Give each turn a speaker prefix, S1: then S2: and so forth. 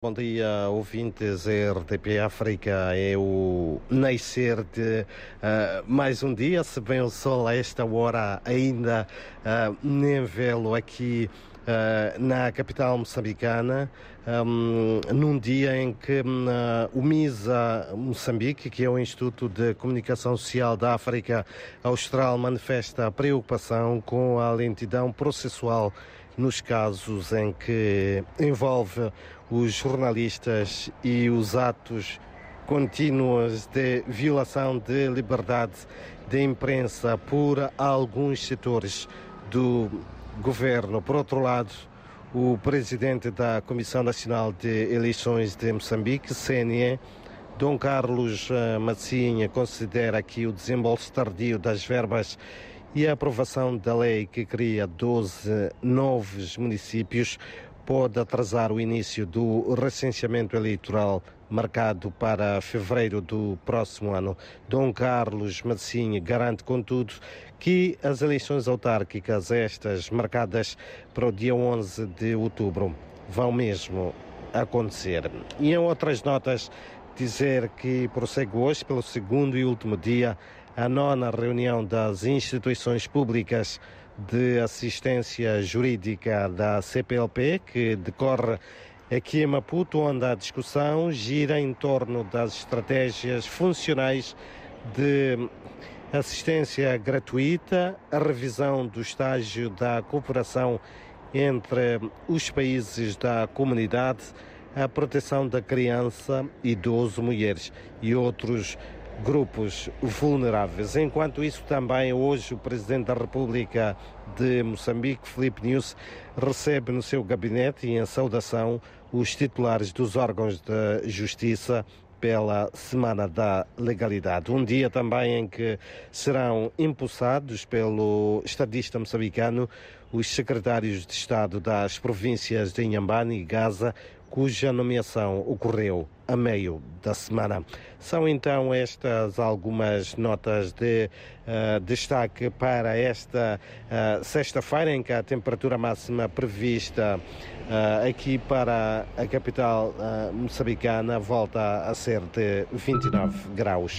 S1: Bom dia, ouvintes RTP África. É o nascer de uh, mais um dia. Se bem o sol a esta hora ainda uh, nem vê-lo aqui uh, na capital moçambicana, um, num dia em que o MISA Moçambique, que é o Instituto de Comunicação Social da África Austral, manifesta preocupação com a lentidão processual nos casos em que envolve os jornalistas e os atos contínuos de violação de liberdade de imprensa por alguns setores do governo. Por outro lado, o presidente da Comissão Nacional de Eleições de Moçambique, CNE, Dom Carlos eh, Massinha, considera que o desembolso tardio das verbas e a aprovação da lei que cria 12 novos municípios pode atrasar o início do recenseamento eleitoral marcado para fevereiro do próximo ano. Dom Carlos Massinha garante, contudo, que as eleições autárquicas, estas marcadas para o dia 11 de outubro, vão mesmo acontecer. E em outras notas, dizer que prossegue hoje, pelo segundo e último dia, a nona reunião das instituições públicas de assistência jurídica da CPLP, que decorre aqui em Maputo, onde a discussão gira em torno das estratégias funcionais de assistência gratuita, a revisão do estágio da cooperação entre os países da comunidade, a proteção da criança, idoso, mulheres e outros grupos vulneráveis. Enquanto isso, também hoje o Presidente da República de Moçambique, Felipe News, recebe no seu gabinete e em saudação os titulares dos órgãos de justiça pela Semana da Legalidade. Um dia também em que serão impulsados pelo estadista moçambicano os secretários de Estado das províncias de Inhambane e Gaza, cuja nomeação ocorreu a meio da semana. São então estas algumas notas de uh, destaque para esta uh, sexta-feira, em que a temperatura máxima prevista uh, aqui para a capital moçambicana volta a ser de 29 graus.